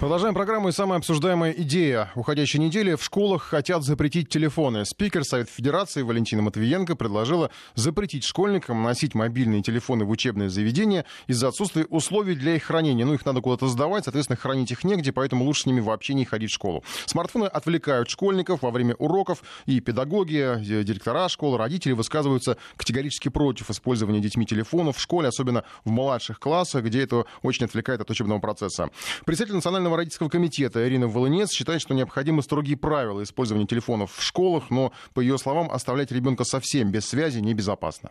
Продолжаем программу и самая обсуждаемая идея уходящей недели. В школах хотят запретить телефоны. Спикер Совета Федерации Валентина Матвиенко предложила запретить школьникам носить мобильные телефоны в учебные заведения из-за отсутствия условий для их хранения. Ну, их надо куда-то сдавать, соответственно, хранить их негде, поэтому лучше с ними вообще не ходить в школу. Смартфоны отвлекают школьников во время уроков, и педагоги, директора школы, родители высказываются категорически против использования детьми телефонов в школе, особенно в младших классах, где это очень отвлекает от учебного процесса. Председатель Национального Национального родительского комитета. Ирина Волынец считает, что необходимы строгие правила использования телефонов в школах, но, по ее словам, оставлять ребенка совсем без связи небезопасно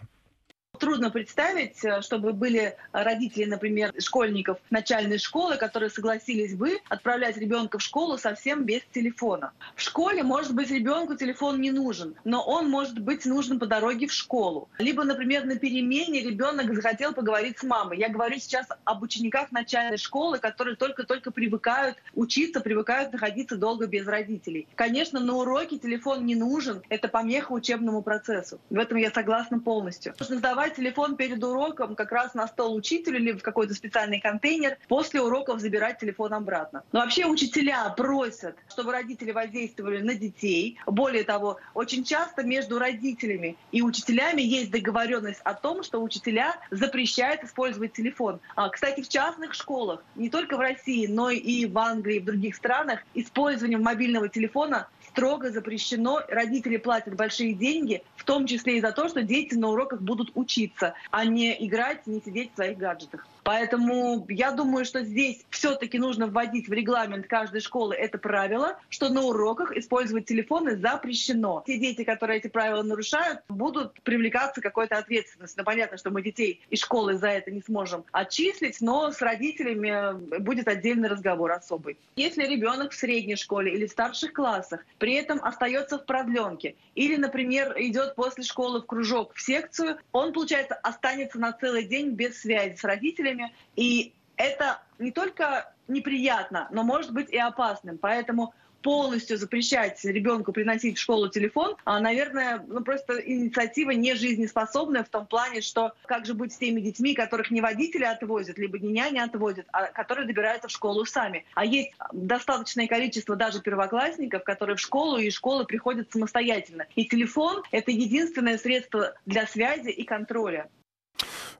трудно представить, э, чтобы были родители, например, школьников начальной школы, которые согласились бы отправлять ребенка в школу совсем без телефона. В школе, может быть, ребенку телефон не нужен, но он может быть нужен по дороге в школу. Либо, например, на перемене ребенок захотел поговорить с мамой. Я говорю сейчас об учениках начальной школы, которые только-только привыкают учиться, привыкают находиться долго без родителей. Конечно, на уроке телефон не нужен, это помеха учебному процессу. В этом я согласна полностью. Нужно сдавать брать телефон перед уроком как раз на стол учителю или в какой-то специальный контейнер, после уроков забирать телефон обратно. Но вообще учителя просят, чтобы родители воздействовали на детей. Более того, очень часто между родителями и учителями есть договоренность о том, что учителя запрещают использовать телефон. А, кстати, в частных школах, не только в России, но и в Англии и в других странах, использование мобильного телефона строго запрещено. Родители платят большие деньги, в том числе и за то, что дети на уроках будут учиться, а не играть, не сидеть в своих гаджетах. Поэтому я думаю, что здесь все-таки нужно вводить в регламент каждой школы это правило, что на уроках использовать телефоны запрещено. Те дети, которые эти правила нарушают, будут привлекаться к какой-то ответственности. Ну, понятно, что мы детей из школы за это не сможем отчислить, но с родителями будет отдельный разговор особый. Если ребенок в средней школе или в старших классах при этом остается в продленке или, например, идет после школы в кружок, в секцию, он, получается, останется на целый день без связи с родителями, родителями. И это не только неприятно, но может быть и опасным. Поэтому полностью запрещать ребенку приносить в школу телефон, а, наверное, ну, просто инициатива не жизнеспособная в том плане, что как же быть с теми детьми, которых не водители отвозят, либо не няня отвозят, а которые добираются в школу сами. А есть достаточное количество даже первоклассников, которые в школу и школы приходят самостоятельно. И телефон — это единственное средство для связи и контроля.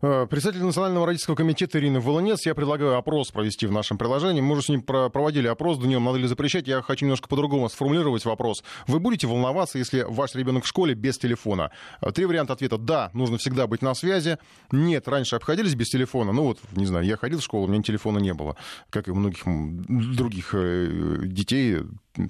Э, председатель Национального родительского комитета Ирина Волонец. Я предлагаю опрос провести в нашем приложении. Мы уже с ним проводили опрос, днем надо ли запрещать. Я хочу немножко по-другому сформулировать вопрос. Вы будете волноваться, если ваш ребенок в школе без телефона? Э, три варианта ответа. Да, нужно всегда быть на связи. Нет, раньше обходились без телефона. Ну вот, не знаю, я ходил в школу, у меня телефона не было. Как и у многих других э, детей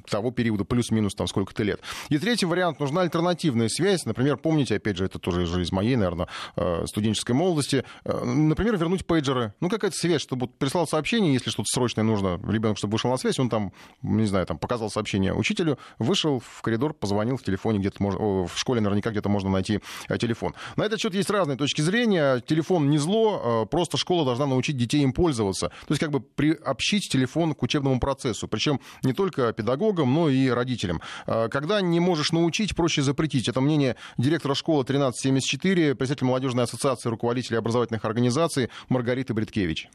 того периода, плюс-минус там сколько-то лет. И третий вариант, нужна альтернативная связь. Например, помните, опять же, это тоже из моей, наверное, э, студенческой молодости. Э, например, вернуть пейджеры. Ну, какая-то связь, чтобы прислал сообщение, если что-то срочное нужно, ребенок, чтобы вышел на связь, он там, не знаю, там показал сообщение учителю, вышел в коридор, позвонил в телефоне, где-то можно, в школе наверняка где-то можно найти э, телефон. На этот счет есть разные точки зрения. Телефон не зло, просто школа должна научить детей им пользоваться. То есть как бы приобщить телефон к учебному процессу. Причем не только педагог педагогам, но и родителям. А, когда не можешь научить, проще запретить. Это мнение директора школы 1374, председателя молодежной ассоциации руководителей образовательных организаций Маргариты Бриткевич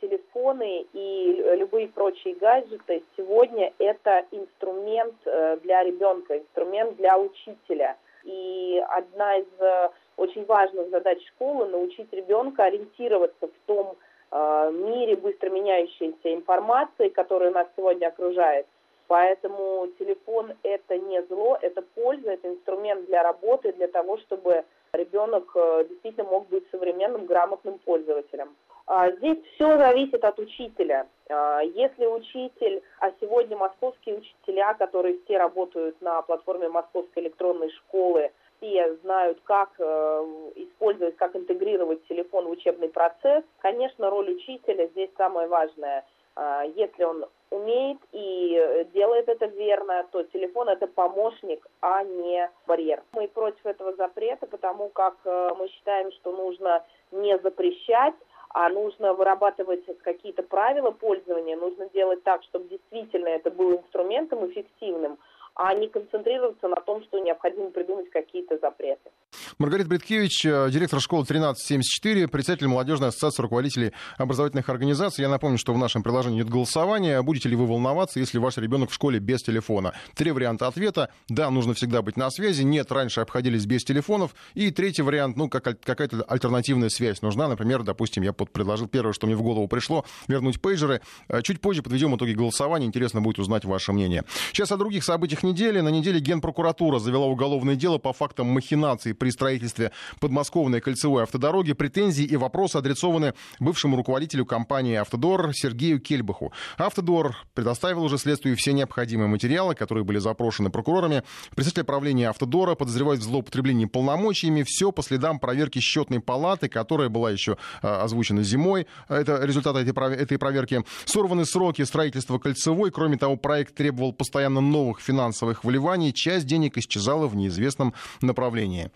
телефоны и любые прочие гаджеты сегодня это инструмент э, для ребенка, инструмент для учителя. И одна из э, очень важных задач школы научить ребенка ориентироваться в том э, мире быстро меняющейся информации, которая нас сегодня окружает, Поэтому телефон это не зло, это польза, это инструмент для работы, для того, чтобы ребенок э, действительно мог быть современным, грамотным пользователем. А здесь все зависит от учителя. А если учитель, а сегодня московские учителя, которые все работают на платформе Московской электронной школы, все знают, как э, использовать, как интегрировать телефон в учебный процесс, конечно, роль учителя здесь самая важная. А если он умеет и э, делает это верно, то телефон это помощник, а не барьер. Мы против этого запрета, потому как э, мы считаем, что нужно не запрещать, а нужно вырабатывать какие-то правила пользования, нужно делать так, чтобы действительно это был инструментом эффективным, а не концентрироваться на том, что необходимо придумать какие-то запреты. Маргарита Бриткевич, э, директор школы 1374, председатель молодежной ассоциации руководителей образовательных организаций. Я напомню, что в нашем приложении идет голосование. Будете ли вы волноваться, если ваш ребенок в школе без телефона? Три варианта ответа. Да, нужно всегда быть на связи. Нет, раньше обходились без телефонов. И третий вариант, ну, как, какая-то альтернативная связь нужна. Например, допустим, я предложил первое, что мне в голову пришло, вернуть пейджеры. Э, чуть позже подведем итоги голосования. Интересно будет узнать ваше мнение. Сейчас о других событиях недели. На неделе Генпрокуратура завела уголовное дело по фактам махинаций при строительстве подмосковной кольцевой автодороги. Претензии и вопросы адресованы бывшему руководителю компании «Автодор» Сергею Кельбаху. «Автодор» предоставил уже следствию все необходимые материалы, которые были запрошены прокурорами. Представитель правления «Автодора» подозревает в злоупотреблении полномочиями. Все по следам проверки счетной палаты, которая была еще а, озвучена зимой. Это результаты этой проверки. Сорваны сроки строительства кольцевой. Кроме того, проект требовал постоянно новых финансовых вливаний. Часть денег исчезала в неизвестном направлении.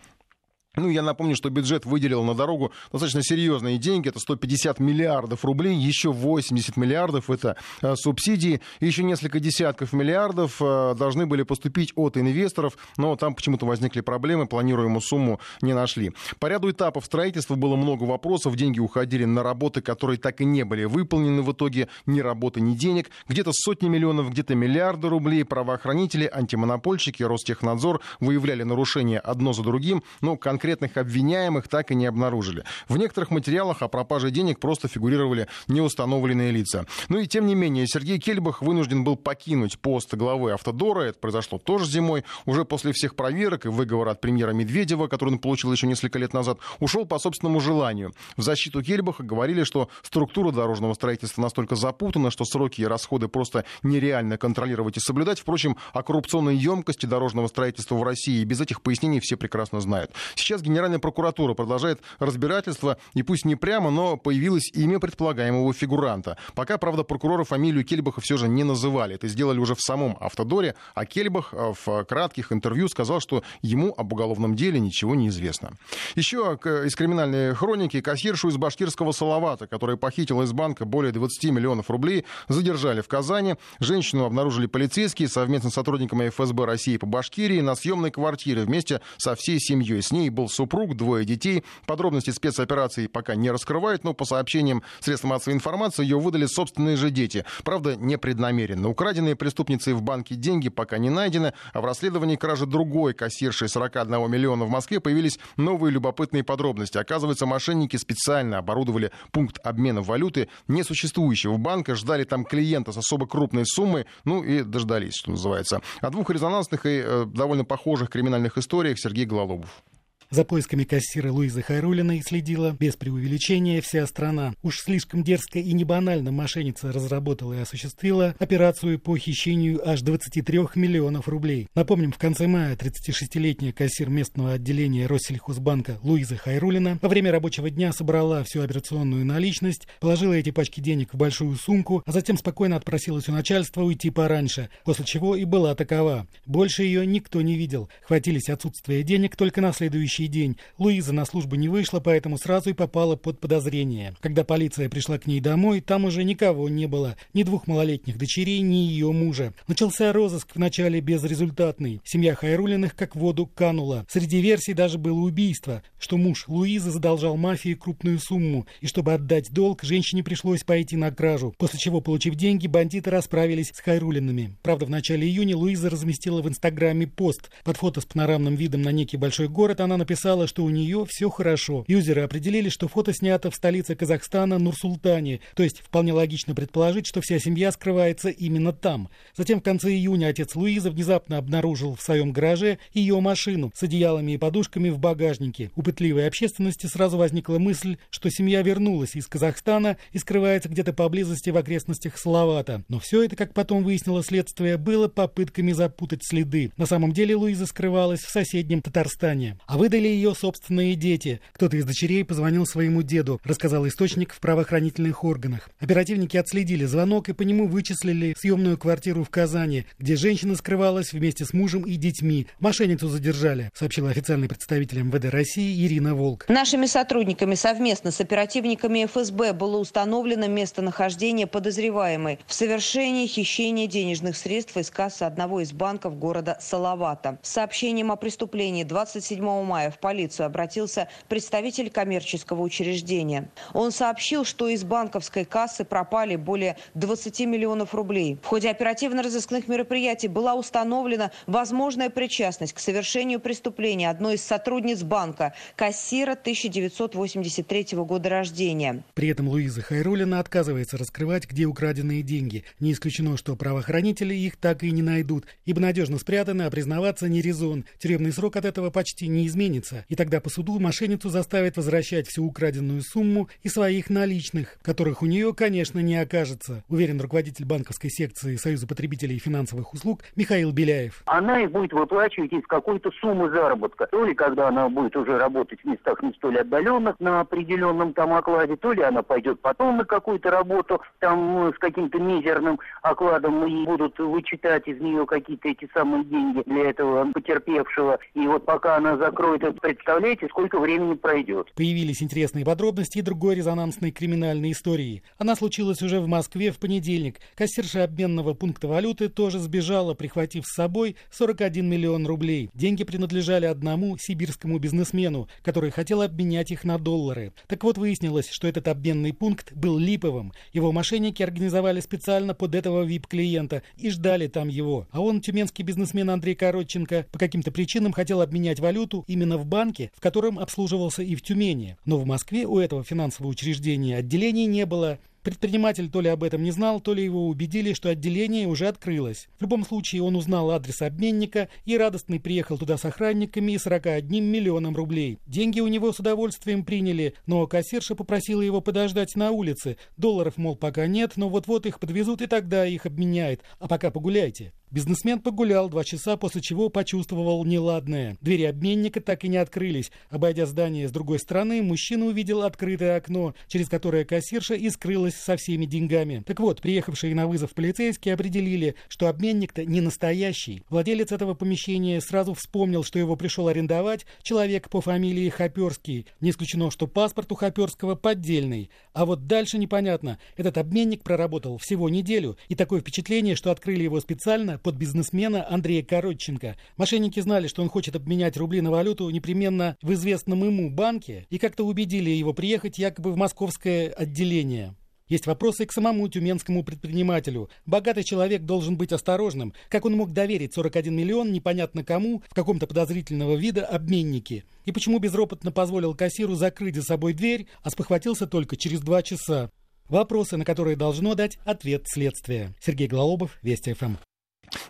Ну, я напомню, что бюджет выделил на дорогу достаточно серьезные деньги. Это 150 миллиардов рублей, еще 80 миллиардов это э, субсидии, еще несколько десятков миллиардов э, должны были поступить от инвесторов, но там почему-то возникли проблемы, планируемую сумму не нашли. По ряду этапов строительства было много вопросов, деньги уходили на работы, которые так и не были выполнены в итоге, ни работы, ни денег. Где-то сотни миллионов, где-то миллиарды рублей. Правоохранители, антимонопольщики, Ростехнадзор выявляли нарушения одно за другим, но конкретно конкретных обвиняемых так и не обнаружили. В некоторых материалах о пропаже денег просто фигурировали неустановленные лица. Ну и тем не менее, Сергей Кельбах вынужден был покинуть пост главы Автодора. Это произошло тоже зимой. Уже после всех проверок и выговора от премьера Медведева, который он получил еще несколько лет назад, ушел по собственному желанию. В защиту Кельбаха говорили, что структура дорожного строительства настолько запутана, что сроки и расходы просто нереально контролировать и соблюдать. Впрочем, о коррупционной емкости дорожного строительства в России без этих пояснений все прекрасно знают. Сейчас Генеральная прокуратура продолжает разбирательство, и пусть не прямо, но появилось имя предполагаемого фигуранта. Пока, правда, прокуроры фамилию Кельбаха все же не называли. Это сделали уже в самом автодоре, а Кельбах э, в кратких интервью сказал, что ему об уголовном деле ничего не известно. Еще из криминальной хроники кассиршу из башкирского Салавата, которая похитила из банка более 20 миллионов рублей, задержали в Казани. Женщину обнаружили полицейские совместно с сотрудниками ФСБ России по Башкирии на съемной квартире вместе со всей семьей. С ней был супруг, двое детей. Подробности спецоперации пока не раскрывают, но по сообщениям средств массовой информации ее выдали собственные же дети. Правда, непреднамеренно. Украденные преступницей в банке деньги пока не найдены, а в расследовании кражи другой кассиршей 41 миллиона в Москве появились новые любопытные подробности. Оказывается, мошенники специально оборудовали пункт обмена валюты несуществующего банка, ждали там клиента с особо крупной суммой, ну и дождались, что называется. О двух резонансных и э, довольно похожих криминальных историях Сергей Гололобов. За поисками кассира Луизы Хайрулиной следила, без преувеличения, вся страна. Уж слишком дерзко и не банально мошенница разработала и осуществила операцию по хищению аж 23 миллионов рублей. Напомним, в конце мая 36-летняя кассир местного отделения Россельхозбанка Луиза Хайрулина во время рабочего дня собрала всю операционную наличность, положила эти пачки денег в большую сумку, а затем спокойно отпросилась у начальства уйти пораньше, после чего и была такова. Больше ее никто не видел. Хватились отсутствия денег только на следующий следующий день Луиза на службу не вышла, поэтому сразу и попала под подозрение. Когда полиция пришла к ней домой, там уже никого не было. Ни двух малолетних дочерей, ни ее мужа. Начался розыск вначале безрезультатный. Семья Хайрулиных как в воду канула. Среди версий даже было убийство, что муж Луизы задолжал мафии крупную сумму, и чтобы отдать долг, женщине пришлось пойти на кражу. После чего, получив деньги, бандиты расправились с Хайрулинами. Правда, в начале июня Луиза разместила в Инстаграме пост. Под фото с панорамным видом на некий большой город она написала, что у нее все хорошо. Юзеры определили, что фото снято в столице Казахстана Нур-Султане, то есть вполне логично предположить, что вся семья скрывается именно там. Затем в конце июня отец Луизы внезапно обнаружил в своем гараже ее машину с одеялами и подушками в багажнике. У пытливой общественности сразу возникла мысль, что семья вернулась из Казахстана и скрывается где-то поблизости в окрестностях Салавата. Но все это, как потом выяснило следствие, было попытками запутать следы. На самом деле Луиза скрывалась в соседнем Татарстане. А выдать Выдали ее собственные дети. Кто-то из дочерей позвонил своему деду, рассказал источник в правоохранительных органах. Оперативники отследили звонок и по нему вычислили съемную квартиру в Казани, где женщина скрывалась вместе с мужем и детьми. Мошенницу задержали, сообщила официальный представитель МВД России Ирина Волк. Нашими сотрудниками совместно с оперативниками ФСБ было установлено местонахождение подозреваемой в совершении хищения денежных средств из кассы одного из банков города Салавата. Сообщением о преступлении 27 мая в полицию обратился представитель коммерческого учреждения. Он сообщил, что из банковской кассы пропали более 20 миллионов рублей. В ходе оперативно-розыскных мероприятий была установлена возможная причастность к совершению преступления одной из сотрудниц банка, кассира 1983 года рождения. При этом Луиза Хайрулина отказывается раскрывать, где украденные деньги. Не исключено, что правоохранители их так и не найдут, ибо надежно спрятаны, а признаваться не резон. Тюремный срок от этого почти не изменится. И тогда по суду мошенницу заставят возвращать всю украденную сумму и своих наличных, которых у нее, конечно, не окажется, уверен руководитель банковской секции Союза потребителей финансовых услуг Михаил Беляев. Она их будет выплачивать из какой-то суммы заработка. То ли когда она будет уже работать в местах не столь отдаленных на определенном там окладе, то ли она пойдет потом на какую-то работу там ну, с каким-то мизерным окладом и будут вычитать из нее какие-то эти самые деньги для этого потерпевшего. И вот пока она закроет это, представляете, сколько времени пройдет. Появились интересные подробности и другой резонансной криминальной истории. Она случилась уже в Москве в понедельник. Кассирша обменного пункта валюты тоже сбежала, прихватив с собой 41 миллион рублей. Деньги принадлежали одному сибирскому бизнесмену, который хотел обменять их на доллары. Так вот, выяснилось, что этот обменный пункт был липовым. Его мошенники организовали специально под этого VIP-клиента и ждали там его. А он, тюменский бизнесмен Андрей Коротченко, по каким-то причинам хотел обменять валюту именно в банке, в котором обслуживался и в Тюмени. Но в Москве у этого финансового учреждения отделений не было. Предприниматель то ли об этом не знал, то ли его убедили, что отделение уже открылось. В любом случае он узнал адрес обменника и радостный приехал туда с охранниками и 41 миллионом рублей. Деньги у него с удовольствием приняли, но кассирша попросила его подождать на улице. Долларов, мол, пока нет, но вот-вот их подвезут и тогда их обменяют. А пока погуляйте. Бизнесмен погулял два часа, после чего почувствовал неладное. Двери обменника так и не открылись. Обойдя здание с другой стороны, мужчина увидел открытое окно, через которое кассирша и скрылась со всеми деньгами. Так вот, приехавшие на вызов полицейские определили, что обменник-то не настоящий. Владелец этого помещения сразу вспомнил, что его пришел арендовать человек по фамилии Хоперский. Не исключено, что паспорт у Хоперского поддельный. А вот дальше непонятно. Этот обменник проработал всего неделю, и такое впечатление, что открыли его специально под бизнесмена Андрея Коротченко. Мошенники знали, что он хочет обменять рубли на валюту непременно в известном ему банке и как-то убедили его приехать якобы в московское отделение. Есть вопросы к самому тюменскому предпринимателю. Богатый человек должен быть осторожным. Как он мог доверить 41 миллион непонятно кому в каком-то подозрительного вида обменнике? И почему безропотно позволил кассиру закрыть за собой дверь, а спохватился только через два часа? Вопросы, на которые должно дать ответ следствия. Сергей Глалобов, Вести ФМ.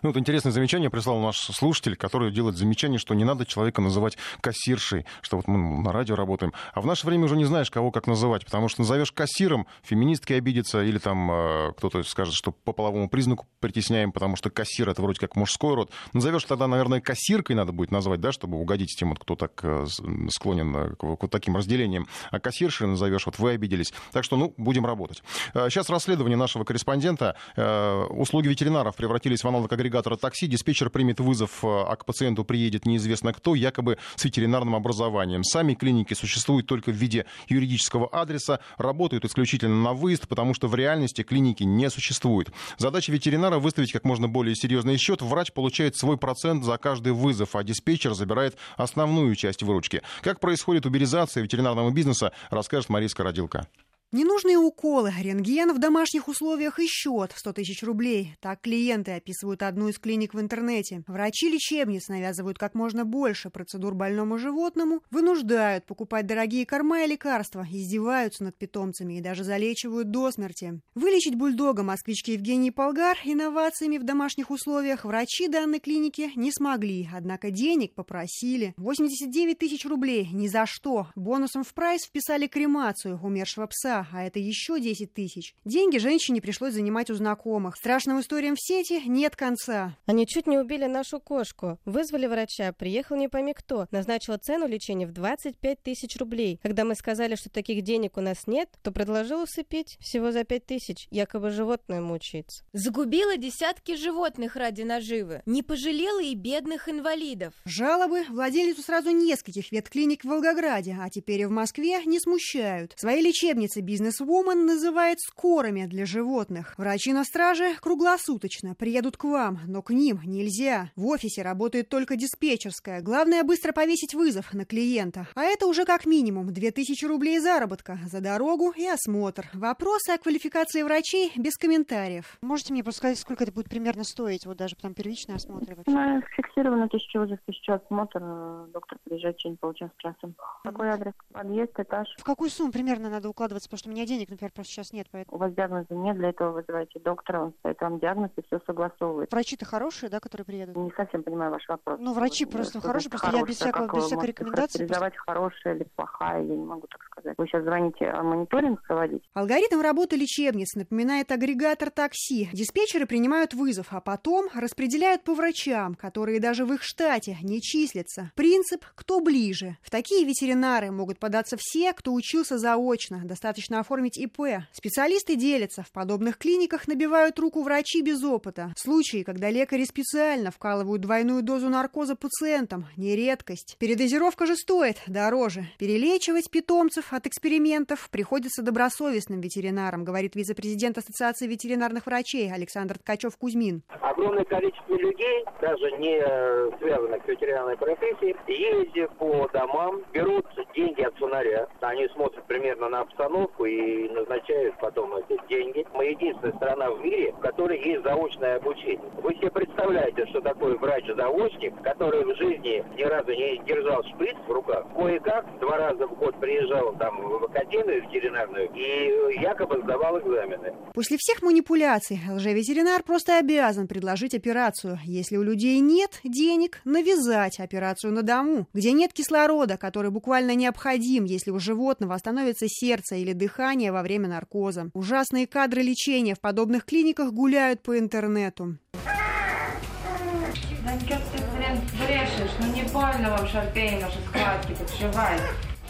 Ну, вот интересное замечание прислал наш слушатель, который делает замечание, что не надо человека называть кассиршей, что вот мы на радио работаем. А в наше время уже не знаешь, кого как называть, потому что назовешь кассиром, феминистки обидятся, или там э, кто-то скажет, что по половому признаку притесняем, потому что кассир это вроде как мужской род. Назовешь тогда, наверное, кассиркой надо будет назвать, да, чтобы угодить тем, кто так э, склонен э, к, к таким разделениям. А кассиршей назовешь, вот вы обиделись. Так что, ну, будем работать. Сейчас расследование нашего корреспондента. Услуги ветеринаров превратились в аналог к агрегатора такси, диспетчер примет вызов, э, а к пациенту приедет неизвестно кто, якобы с ветеринарным образованием. Сами клиники существуют только в виде юридического адреса, работают исключительно на выезд, потому что в реальности клиники не существует. Задача ветеринара выставить как можно более серьезный счет. Врач получает свой процент за каждый вызов, а диспетчер забирает основную часть выручки. Как происходит уберизация ветеринарного бизнеса, расскажет Мария Скородилка. Ненужные уколы, рентген в домашних условиях и счет в 100 тысяч рублей. Так клиенты описывают одну из клиник в интернете. Врачи лечебниц навязывают как можно больше процедур больному животному, вынуждают покупать дорогие корма и лекарства, издеваются над питомцами и даже залечивают до смерти. Вылечить бульдога москвички Евгений Полгар инновациями в домашних условиях врачи данной клиники не смогли, однако денег попросили. 89 тысяч рублей ни за что. Бонусом в прайс вписали кремацию умершего пса а это еще 10 тысяч. Деньги женщине пришлось занимать у знакомых. Страшным историям в сети нет конца. Они чуть не убили нашу кошку. Вызвали врача, приехал не пойми кто. Назначила цену лечения в 25 тысяч рублей. Когда мы сказали, что таких денег у нас нет, то предложил усыпить всего за 5 тысяч. Якобы животное мучается. Загубила десятки животных ради наживы. Не пожалела и бедных инвалидов. Жалобы владелицу сразу нескольких ветклиник в Волгограде, а теперь и в Москве, не смущают. Свои лечебницы бизнес-вумен называет скорыми для животных. Врачи на страже круглосуточно приедут к вам, но к ним нельзя. В офисе работает только диспетчерская. Главное быстро повесить вызов на клиента. А это уже как минимум 2000 рублей заработка за дорогу и осмотр. Вопросы о квалификации врачей без комментариев. Можете мне просто сказать, сколько это будет примерно стоить? Вот даже там первичный осмотр вообще? Ну, фиксировано тысяча вызов, тысяча осмотр. Доктор приезжает в течение получаса часа. Какой адрес? Подъезд, этаж. В какую сумму примерно надо укладываться? Потому что у меня денег, например, просто сейчас нет. Поэтому... У вас диагноза нет, для этого вызываете доктора, он ставит вам диагноз и все согласовывает. Врачи-то хорошие, да, которые приедут? Не совсем понимаю ваш вопрос. Ну, врачи Вот, просто хорошие, просто я без всякого, без вы всякой рекомендации. характеризовать хорошая или плохая, я не могу так сказать. Вы сейчас звоните а мониторинг проводить? Алгоритм работы лечебниц напоминает агрегатор такси. Диспетчеры принимают вызов, а потом распределяют по врачам, которые даже в их штате не числятся. Принцип «кто ближе». В такие ветеринары могут податься все, кто учился заочно. Достаточно оформить ИП. Специалисты делятся. В подобных клиниках набивают руку врачи без опыта. Случаи, когда лекари специально вкалывают двойную дозу наркоза пациентам, не редкость. Передозировка же стоит дороже. Перелечивать питомцев от экспериментов приходится добросовестным ветеринарам, говорит вице-президент Ассоциации ветеринарных врачей Александр Ткачев-Кузьмин. Огромное количество людей, даже не э, связанных с ветеринарной профессией, ездят по домам, берут деньги от фонаря. Они смотрят примерно на обстановку и назначают потом эти деньги. Мы единственная страна в мире, в которой есть заочное обучение. Вы себе представляете, что такое врач-заочник, который в жизни ни разу не держал шприц в руках. Кое-как два раза в год приезжал там в академию ветеринарную и якобы сдавал экзамены. После всех манипуляций лжеветеринар просто обязан предложить операцию. Если у людей нет денег, навязать операцию на дому. Где нет кислорода, который буквально необходим, если у животного остановится сердце или дыхание во время наркоза. Ужасные кадры лечения в подобных клиниках гуляют по интернету. Да что ты, блин, брешешь? Ну не больно вам шарпей наши схватки подшивать.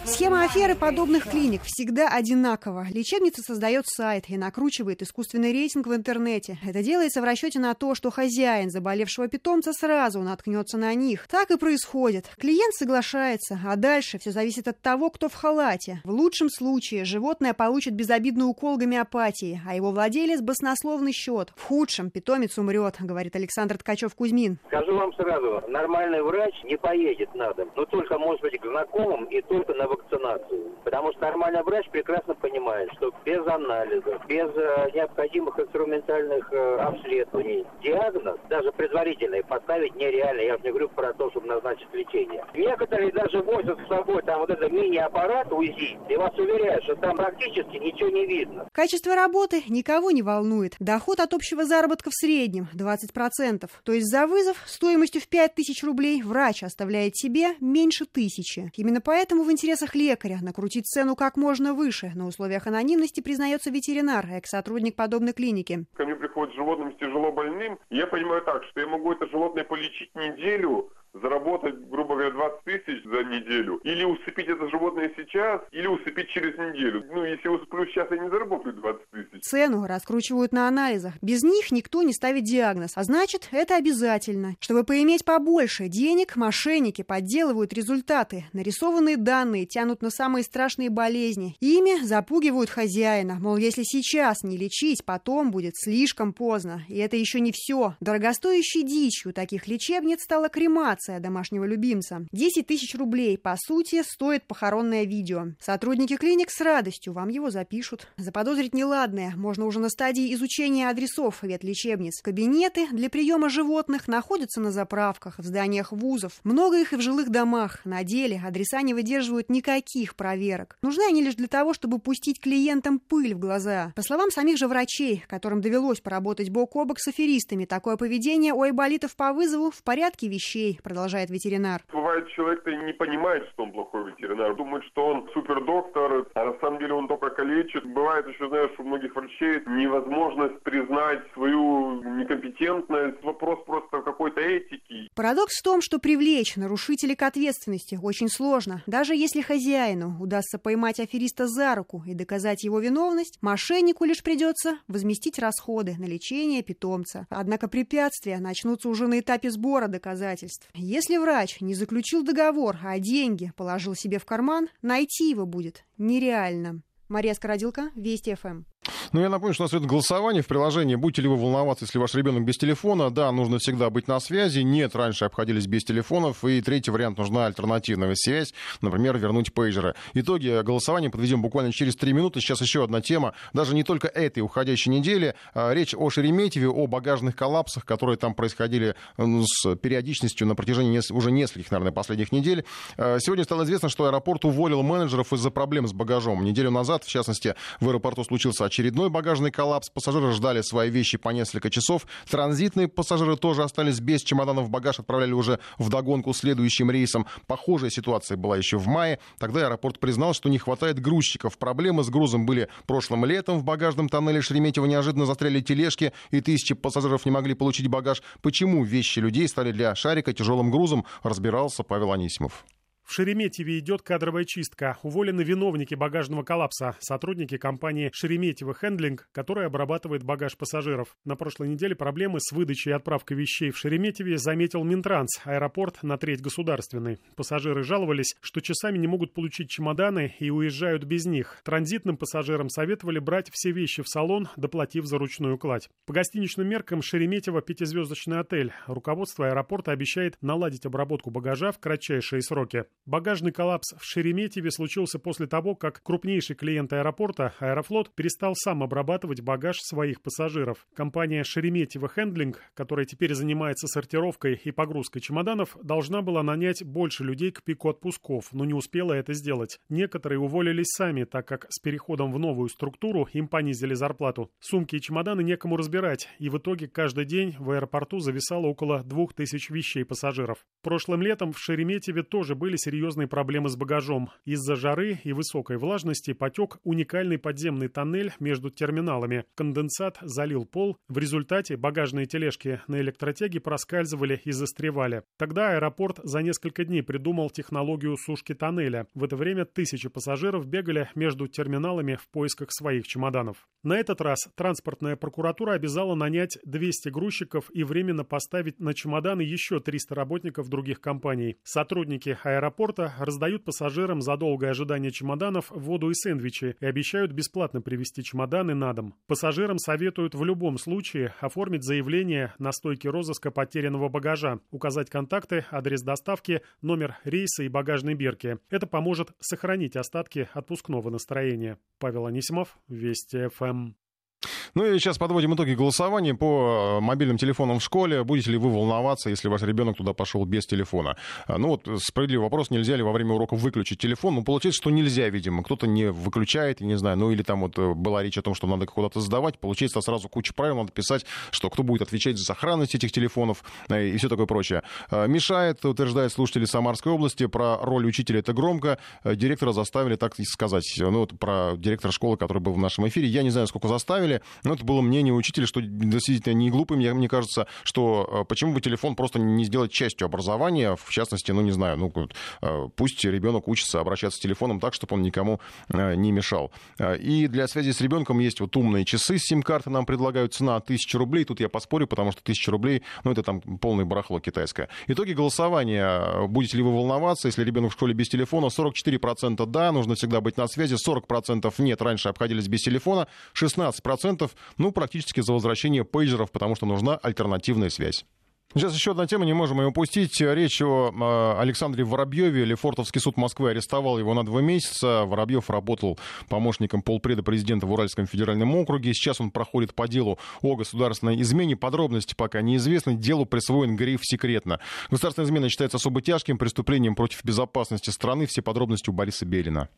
Схема аферы подобных клиник всегда одинакова. Лечебница создает сайт и накручивает искусственный рейтинг в интернете. Это делается в расчете на то, что хозяин заболевшего питомца сразу наткнется на них. Так и происходит. Клиент соглашается, а дальше все зависит от того, кто в халате. В лучшем случае животное получит безобидный укол гомеопатии, а его владелец – баснословный счет. В худшем питомец умрет, говорит Александр Ткачев-Кузьмин. Скажу вам сразу, нормальный врач не поедет на дом, но только, может быть, к знакомым и только на вакцинацию. Потому что нормальный врач прекрасно понимает, что без анализов, без э, необходимых инструментальных э, обследований, диагноз, даже предварительный, поставить нереально. Я же не говорю про то, чтобы назначить лечение. Некоторые даже возят с собой там вот этот мини-аппарат УЗИ, и вас уверяют, что там практически ничего не видно. Качество работы никого не волнует. Доход от общего заработка в среднем 20%. То есть за вызов стоимостью в 5000 рублей врач оставляет себе меньше тысячи. Именно поэтому в интересах лекаря накрутить цену как можно выше. На условиях анонимности признается ветеринар, экс-сотрудник подобной клиники. Ко мне приходят животным с тяжело больным. Я понимаю так, что я могу это животное полечить неделю, заработать, грубо говоря, 20 тысяч за неделю, или усыпить это животное сейчас, или усыпить через неделю. Ну, если усыплю сейчас, я не заработаю 20 тысяч. Цену раскручивают на анализах. Без них никто не ставит диагноз. А значит, это обязательно. Чтобы поиметь побольше денег, мошенники подделывают результаты. Нарисованные данные тянут на самые страшные болезни. Ими запугивают хозяина. Мол, если сейчас не лечить, потом будет слишком поздно. И это еще не все. Дорогостоящей дичью таких лечебниц стала кремация домашнего любимца. 10 тысяч рублей, по сути, стоит похоронное видео. Сотрудники клиник с радостью вам его запишут. Заподозрить неладное можно уже на стадии изучения адресов ветлечебниц. Кабинеты для приема животных находятся на заправках, в зданиях вузов. Много их и в жилых домах. На деле адреса не выдерживают никаких проверок. Нужны они лишь для того, чтобы пустить клиентам пыль в глаза. По словам самих же врачей, которым довелось поработать бок о бок с аферистами, такое поведение у айболитов по вызову в порядке вещей. Продолжает ветеринар. Бывает, человек-то не понимает, что он плохой ветеринар. Думает, что он супердоктор, а на самом деле он только калечит. Бывает еще, знаешь, у многих врачей невозможность признать свою некомпетентность. Вопрос просто какой-то этики. Парадокс в том, что привлечь нарушителей к ответственности очень сложно. Даже если хозяину удастся поймать афериста за руку и доказать его виновность, мошеннику лишь придется возместить расходы на лечение питомца. Однако препятствия начнутся уже на этапе сбора доказательств. Если врач не заключил договор, а деньги положил себе в карман, найти его будет нереально. Мария Скородилка, Вести ФМ. Ну, я напомню, что у нас идет голосование в приложении. Будете ли вы волноваться, если ваш ребенок без телефона? Да, нужно всегда быть на связи. Нет, раньше обходились без телефонов. И третий вариант, нужна альтернативная связь. Например, вернуть пейджеры. Итоги голосования подведем буквально через три минуты. Сейчас еще одна тема. Даже не только этой уходящей недели. А речь о Шереметьеве, о багажных коллапсах, которые там происходили с периодичностью на протяжении уже нескольких, наверное, последних недель. А, сегодня стало известно, что аэропорт уволил менеджеров из-за проблем с багажом. Неделю назад, в частности, в аэропорту случился очередной багажный коллапс. Пассажиры ждали свои вещи по несколько часов. Транзитные пассажиры тоже остались без чемоданов. Багаж отправляли уже в догонку следующим рейсом. Похожая ситуация была еще в мае. Тогда аэропорт признал, что не хватает грузчиков. Проблемы с грузом были прошлым летом. В багажном тоннеле Шереметьево неожиданно застряли тележки, и тысячи пассажиров не могли получить багаж. Почему вещи людей стали для шарика тяжелым грузом, разбирался Павел Анисимов. В Шереметьеве идет кадровая чистка. Уволены виновники багажного коллапса, сотрудники компании «Шереметьево Хендлинг», которая обрабатывает багаж пассажиров. На прошлой неделе проблемы с выдачей и отправкой вещей в Шереметьеве заметил Минтранс, аэропорт на треть государственный. Пассажиры жаловались, что часами не могут получить чемоданы и уезжают без них. Транзитным пассажирам советовали брать все вещи в салон, доплатив за ручную кладь. По гостиничным меркам Шереметьево пятизвездочный отель. Руководство аэропорта обещает наладить обработку багажа в кратчайшие сроки. Багажный коллапс в Шереметьеве случился после того, как крупнейший клиент аэропорта, Аэрофлот, перестал сам обрабатывать багаж своих пассажиров. Компания Шереметьево Хендлинг, которая теперь занимается сортировкой и погрузкой чемоданов, должна была нанять больше людей к пику отпусков, но не успела это сделать. Некоторые уволились сами, так как с переходом в новую структуру им понизили зарплату. Сумки и чемоданы некому разбирать, и в итоге каждый день в аэропорту зависало около двух тысяч вещей пассажиров. Прошлым летом в Шереметьеве тоже были серьезные проблемы с багажом. Из-за жары и высокой влажности потек уникальный подземный тоннель между терминалами. Конденсат залил пол. В результате багажные тележки на электротяге проскальзывали и застревали. Тогда аэропорт за несколько дней придумал технологию сушки тоннеля. В это время тысячи пассажиров бегали между терминалами в поисках своих чемоданов. На этот раз транспортная прокуратура обязала нанять 200 грузчиков и временно поставить на чемоданы еще 300 работников других компаний. Сотрудники аэропорта аэропорта раздают пассажирам за долгое ожидание чемоданов воду и сэндвичи и обещают бесплатно привезти чемоданы на дом. Пассажирам советуют в любом случае оформить заявление на стойке розыска потерянного багажа, указать контакты, адрес доставки, номер рейса и багажной бирки. Это поможет сохранить остатки отпускного настроения. Павел Анисимов, Вести ФМ. Ну и сейчас подводим итоги голосования по э, мобильным телефонам в школе. Будете ли вы волноваться, если ваш ребенок туда пошел без телефона? А, ну вот справедливый вопрос, нельзя ли во время урока выключить телефон? Ну, получается, что нельзя, видимо. Кто-то не выключает, я не знаю, ну или там вот э, была речь о том, что надо куда-то сдавать. Получается, сразу куча правил надо писать, что кто будет отвечать за сохранность этих телефонов э, и все такое прочее. Мешает, утверждает слушатели Самарской области, про роль учителя это громко. Директора заставили так сказать. Ну вот про директора школы, который был в нашем эфире. Я не знаю, сколько заставили, но это было мнение учителя, что действительно не глупым, мне, кажется, что э, почему бы телефон просто не сделать частью образования, в частности, ну, не знаю, ну, э, пусть ребенок учится обращаться с телефоном так, чтобы он никому э, не мешал. И для связи с ребенком есть вот умные часы сим-карты, нам предлагают цена 1000 рублей, тут я поспорю, потому что 1000 рублей, ну, это там полное барахло китайское. Итоги голосования. Будете ли вы волноваться, если ребенок в школе без телефона? 44% да, нужно всегда быть на связи, 40% нет, раньше обходились без телефона, 16% ну, практически за возвращение пейджеров, потому что нужна альтернативная связь. Сейчас еще одна тема, не можем ее упустить. Речь о э, Александре Воробьеве. Лефортовский суд Москвы арестовал его на два месяца. Воробьев работал помощником полпреда президента в Уральском федеральном округе. Сейчас он проходит по делу о государственной измене. Подробности пока неизвестны. Делу присвоен гриф «секретно». Государственная измена считается особо тяжким преступлением против безопасности страны. Все подробности у Бориса Белина.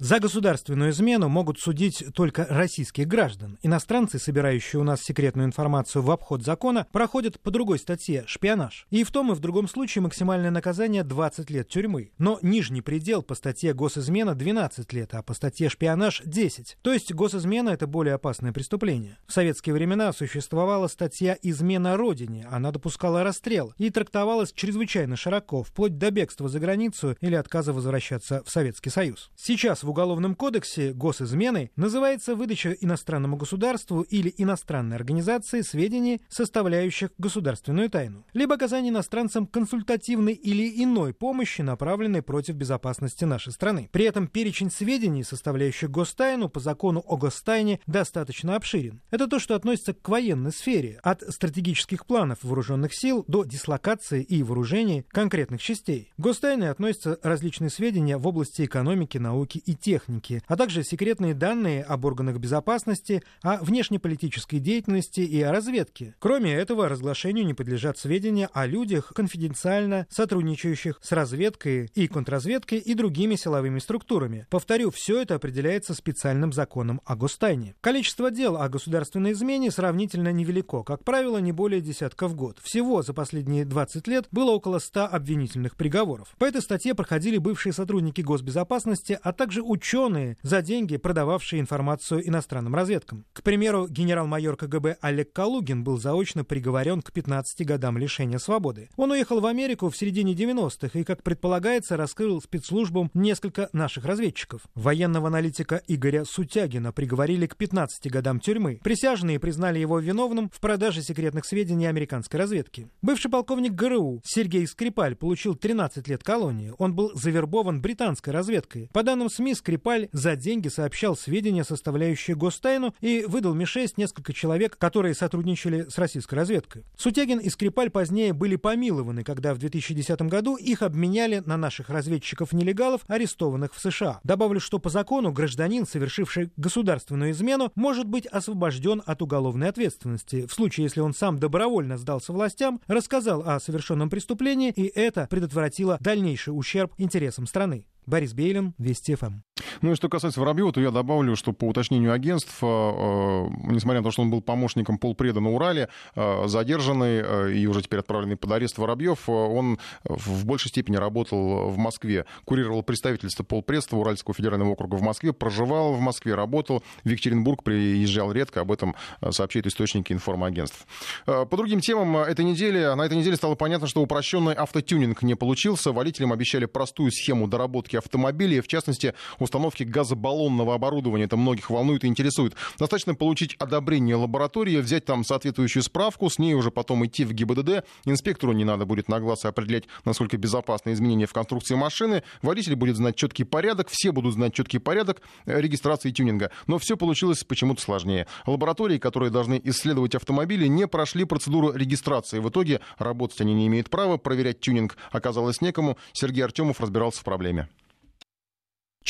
За государственную измену могут судить только российских граждан. Иностранцы, собирающие у нас секретную информацию в обход закона, проходят по другой статье «Шпионаж». И в том и в другом случае максимальное наказание 20 лет тюрьмы. Но нижний предел по статье «Госизмена» 12 лет, а по статье «Шпионаж» 10. То есть госизмена — это более опасное преступление. В советские времена существовала статья «Измена Родине». Она допускала расстрел и трактовалась чрезвычайно широко, вплоть до бегства за границу или отказа возвращаться в Советский Союз. Сейчас в Уголовном кодексе госизменой называется выдача иностранному государству или иностранной организации сведений, составляющих государственную тайну, либо оказание иностранцам консультативной или иной помощи, направленной против безопасности нашей страны. При этом перечень сведений, составляющих гостайну по закону о гостайне, достаточно обширен. Это то, что относится к военной сфере, от стратегических планов вооруженных сил до дислокации и вооружения конкретных частей. К гостайне относятся различные сведения в области экономики, науки и техники, а также секретные данные об органах безопасности, о внешнеполитической деятельности и о разведке. Кроме этого, разглашению не подлежат сведения о людях, конфиденциально сотрудничающих с разведкой и контрразведкой и другими силовыми структурами. Повторю, все это определяется специальным законом о гостайне. Количество дел о государственной измене сравнительно невелико, как правило, не более десятка в год. Всего за последние 20 лет было около 100 обвинительных приговоров. По этой статье проходили бывшие сотрудники госбезопасности, а также ученые, за деньги продававшие информацию иностранным разведкам. К примеру, генерал-майор КГБ Олег Калугин был заочно приговорен к 15 годам лишения свободы. Он уехал в Америку в середине 90-х и, как предполагается, раскрыл спецслужбам несколько наших разведчиков. Военного аналитика Игоря Сутягина приговорили к 15 годам тюрьмы. Присяжные признали его виновным в продаже секретных сведений американской разведки. Бывший полковник ГРУ Сергей Скрипаль получил 13 лет колонии. Он был завербован британской разведкой. По данным СМИ, Скрипаль за деньги сообщал сведения, составляющие гостайну, и выдал Ми-6 несколько человек, которые сотрудничали с российской разведкой. Сутягин и Скрипаль позднее были помилованы, когда в 2010 году их обменяли на наших разведчиков-нелегалов, арестованных в США. Добавлю, что по закону гражданин, совершивший государственную измену, может быть освобожден от уголовной ответственности в случае, если он сам добровольно сдался властям, рассказал о совершенном преступлении, и это предотвратило дальнейший ущерб интересам страны. Борис Бейлин, Вести ФМ. Ну и что касается Воробьева, то я добавлю, что по уточнению агентств, э, э, несмотря на то, что он был помощником полпреда на Урале, э, задержанный и уже теперь отправленный под арест Воробьев, он в большей степени работал в Москве, курировал представительство полпредства Уральского федерального округа в Москве, проживал в Москве, работал в Екатеринбург, приезжал редко, об этом сообщают источники информагентств. По другим темам этой недели, на этой неделе стало понятно, что упрощенный автотюнинг не получился, водителям обещали простую схему доработки автомобилей, в частности, установки газобаллонного оборудования. Это многих волнует и интересует. Достаточно получить одобрение лаборатории, взять там соответствующую справку, с ней уже потом идти в ГИБДД. Инспектору не надо будет на глаз определять, насколько безопасны изменения в конструкции машины. Водитель будет знать четкий порядок, все будут знать четкий порядок э, регистрации тюнинга. Но все получилось почему-то сложнее. Лаборатории, которые должны исследовать автомобили, не прошли процедуру регистрации. В итоге работать они не имеют права, проверять тюнинг оказалось некому. Сергей Артемов разбирался в проблеме.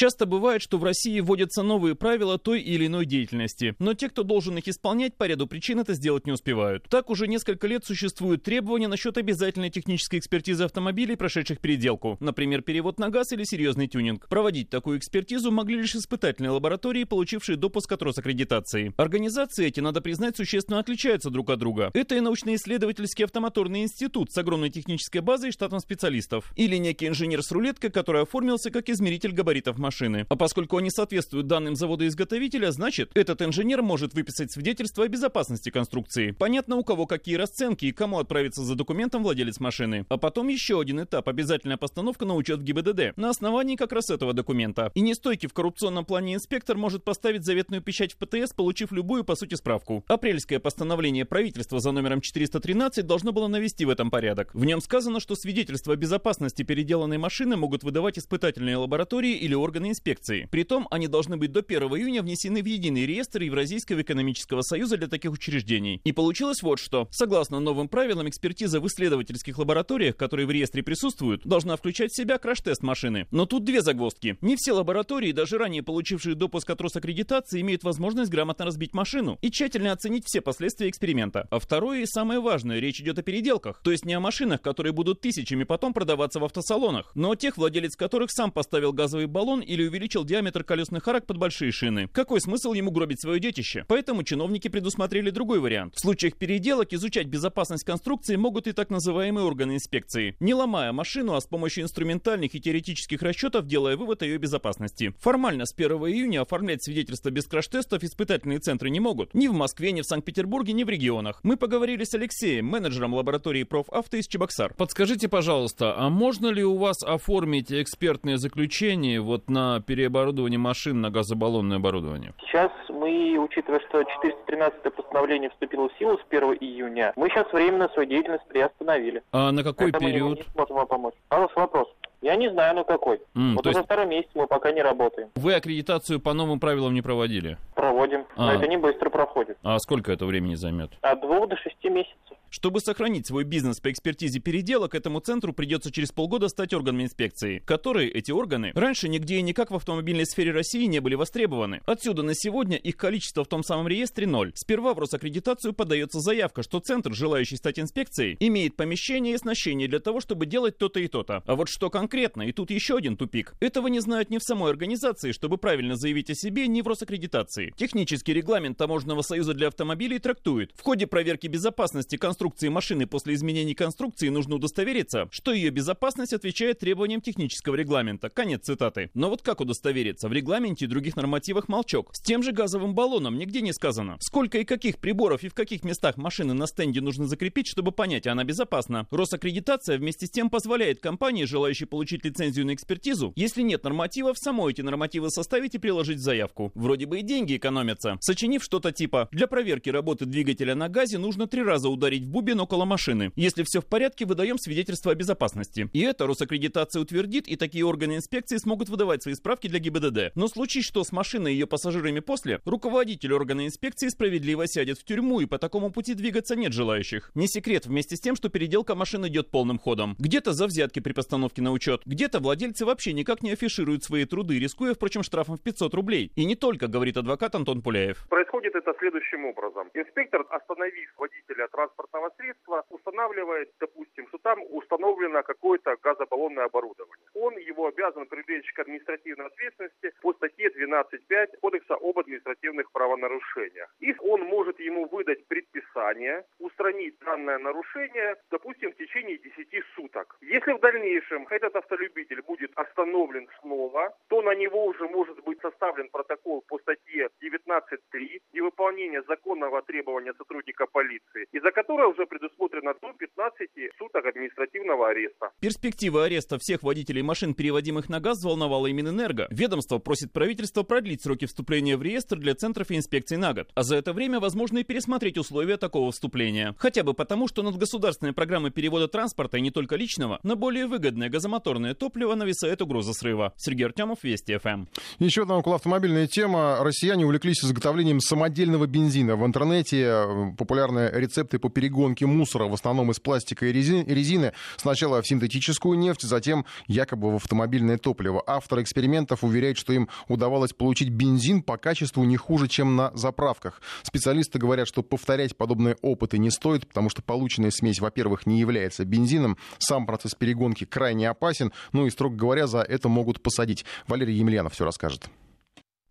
Часто бывает, что в России вводятся новые правила той или иной деятельности, но те, кто должен их исполнять, по ряду причин это сделать не успевают. Так уже несколько лет существуют требования насчет обязательной технической экспертизы автомобилей, прошедших переделку, например, перевод на газ или серьезный тюнинг. Проводить такую экспертизу могли лишь испытательные лаборатории, получившие допуск от Росаккредитации. Организации эти, надо признать, существенно отличаются друг от друга. Это и научно-исследовательский автомоторный институт с огромной технической базой и штатом специалистов, или некий инженер с рулеткой, который оформился как измеритель габаритов машины. А поскольку они соответствуют данным завода-изготовителя, значит, этот инженер может выписать свидетельство о безопасности конструкции. Понятно, у кого какие расценки и кому отправиться за документом владелец машины. А потом еще один этап – обязательная постановка на учет в ГИБДД на основании как раз этого документа. И нестойкий в коррупционном плане инспектор может поставить заветную печать в ПТС, получив любую, по сути, справку. Апрельское постановление правительства за номером 413 должно было навести в этом порядок. В нем сказано, что свидетельство о безопасности переделанной машины могут выдавать испытательные лаборатории или органы органы инспекции. Притом они должны быть до 1 июня внесены в единый реестр Евразийского экономического союза для таких учреждений. И получилось вот что. Согласно новым правилам, экспертиза в исследовательских лабораториях, которые в реестре присутствуют, должна включать в себя краш-тест машины. Но тут две загвоздки. Не все лаборатории, даже ранее получившие допуск от Росаккредитации, имеют возможность грамотно разбить машину и тщательно оценить все последствия эксперимента. А второе и самое важное, речь идет о переделках. То есть не о машинах, которые будут тысячами потом продаваться в автосалонах, но о тех, владелец которых сам поставил газовый баллон или увеличил диаметр колесных арок под большие шины. Какой смысл ему гробить свое детище? Поэтому чиновники предусмотрели другой вариант. В случаях переделок изучать безопасность конструкции могут и так называемые органы инспекции. Не ломая машину, а с помощью инструментальных и теоретических расчетов, делая вывод о ее безопасности. Формально с 1 июня оформлять свидетельства без краш-тестов испытательные центры не могут. Ни в Москве, ни в Санкт-Петербурге, ни в регионах. Мы поговорили с Алексеем, менеджером лаборатории профавто из Чебоксар. Подскажите, пожалуйста, а можно ли у вас оформить экспертное заключение вот на переоборудование машин на газобаллонное оборудование? Сейчас мы, учитывая, что 413 постановление вступило в силу с 1 июня, мы сейчас временно свою деятельность приостановили. А на какой Поэтому период? Мы не сможем вам помочь. Хороший вопрос. Я не знаю, на какой. М, вот уже есть- второй месяц мы пока не работаем. Вы аккредитацию по новым правилам не проводили? Проводим, но А. это не быстро проходит. А сколько это времени займет? От двух до шести месяцев. Чтобы сохранить свой бизнес по экспертизе переделок, этому центру придется через полгода стать органами инспекции, которые, эти органы, раньше нигде и никак в автомобильной сфере России не были востребованы. Отсюда на сегодня их количество в том самом реестре ноль. Сперва в Росаккредитацию подается заявка, что центр, желающий стать инспекцией, имеет помещение и оснащение для того, чтобы делать то-то и то-то. А вот что конкретно, и тут еще один тупик. Этого не знают ни в самой организации, чтобы правильно заявить о себе, ни в Росаккредитации. Технический регламент Таможенного союза для автомобилей трактует. В ходе проверки безопасности конструкции машины после изменений конструкции нужно удостовериться, что ее безопасность отвечает требованиям технического регламента. Конец цитаты. Но вот как удостовериться? В регламенте и других нормативах молчок. С тем же газовым баллоном нигде не сказано. Сколько и каких приборов и в каких местах машины на стенде нужно закрепить, чтобы понять, она безопасна. Росаккредитация вместе с тем позволяет компании, желающей получить лицензию на экспертизу, если нет нормативов, самой эти нормативы составить и приложить заявку. Вроде бы и деньги экономятся. Сочинив что-то типа «Для проверки работы двигателя на газе нужно три раза ударить в бубен около машины. Если все в порядке, выдаем свидетельство о безопасности». И это Росаккредитация утвердит, и такие органы инспекции смогут выдавать свои справки для ГИБДД. Но случись что с машиной и ее пассажирами после, руководитель органа инспекции справедливо сядет в тюрьму, и по такому пути двигаться нет желающих. Не секрет вместе с тем, что переделка машин идет полным ходом. Где-то за взятки при постановке на учет, где-то владельцы вообще никак не афишируют свои труды, рискуя, впрочем, штрафом в 500 рублей. И не только, говорит адвокат Антон Пуляев. Происходит это следующим образом. Инспектор, остановив водителя транспортного средства, устанавливает, допустим, что там установлено какое-то газобаллонное оборудование. Он его обязан привлечь к административной ответственности по статье 12.5 Кодекса об административных правонарушениях. И он может ему выдать предписание устранить данное нарушение, допустим, в течение 10 суток. Если в дальнейшем этот автолюбитель будет остановлен снова, то на него уже может быть составлен протокол по статье 19.3 невыполнение законного требования сотрудника полиции, из-за которой уже предусмотрено до 15 суток административного ареста. Перспектива ареста всех водителей машин, переводимых на газ, взволновала Минэнерго. Ведомство просит правительство продлить сроки вступления в реестр для центров и инспекций на год. А за это время возможно и пересмотреть условия такого вступления. Хотя бы потому, что над государственной программой перевода транспорта и не только личного на более выгодное газомоторное топливо нависает угроза срыва. Сергей Артемов, Вести ФМ. Еще одна околоавтомобильная тема. Россияне увлеклись изготовлением самодельного бензина. В интернете э, популярные рецепты по перегонке мусора, в основном из пластика и рези- резины. Сначала в синтетическую нефть, затем якобы в автомобильное топливо. Автор экспериментов уверяет, что им удавалось получить бензин по качеству не хуже, чем на заправках. Специалисты говорят, что повторять подобные опыты не стоит, потому что полученная смесь, во-первых, не является бензином, сам процесс перегонки крайне опасен, ну и, строго говоря, за это могут посадить. Валерий Емельянов все расскажет.